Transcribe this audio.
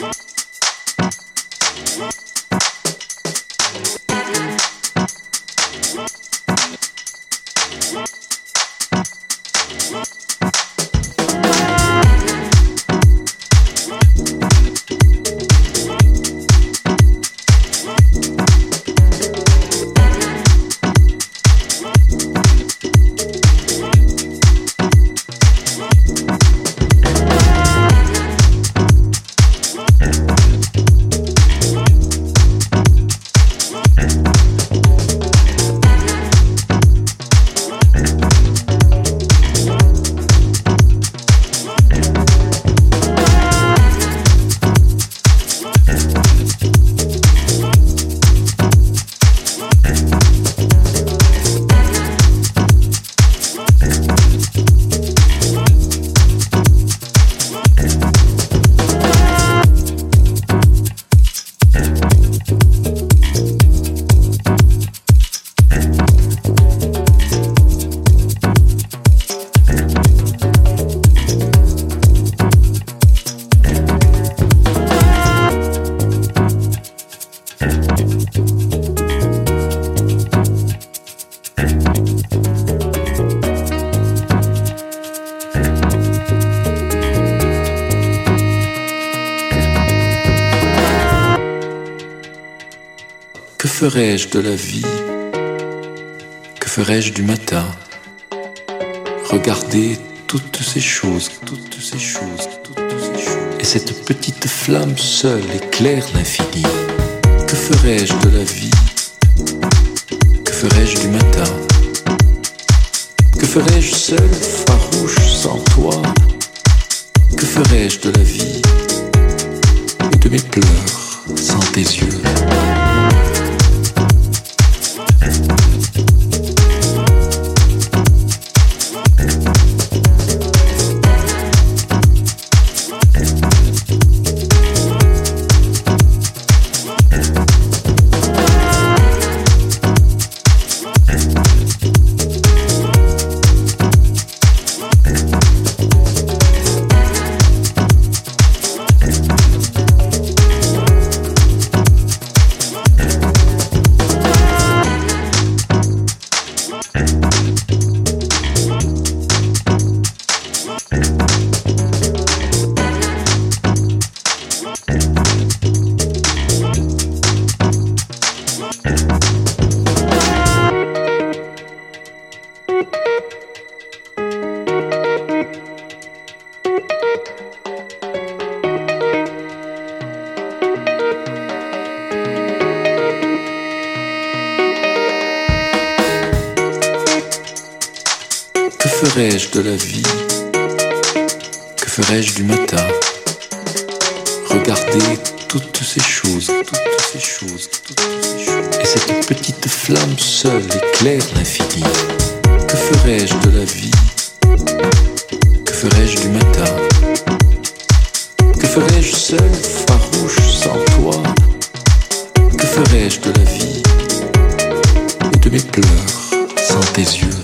Peace. Ferais-je de la vie Que ferais-je du matin Regarder toutes ces choses, toutes ces choses, toutes ces choses. Et cette petite flamme seule éclaire l'infini. Que ferais-je de la vie Que ferais-je du matin Que ferais-je seul, farouche, sans toi Que ferais-je de la vie et de mes pleurs sans tes yeux ferais-je de la vie Que ferais-je du matin Regarder toutes ces choses, toutes ces choses, toutes ces choses. Et cette petite flamme seule éclaire l'infini. Que ferais-je de la vie Que ferais-je du matin Que ferais-je seul, farouche, sans toi Que ferais-je de la vie et de mes pleurs sans tes yeux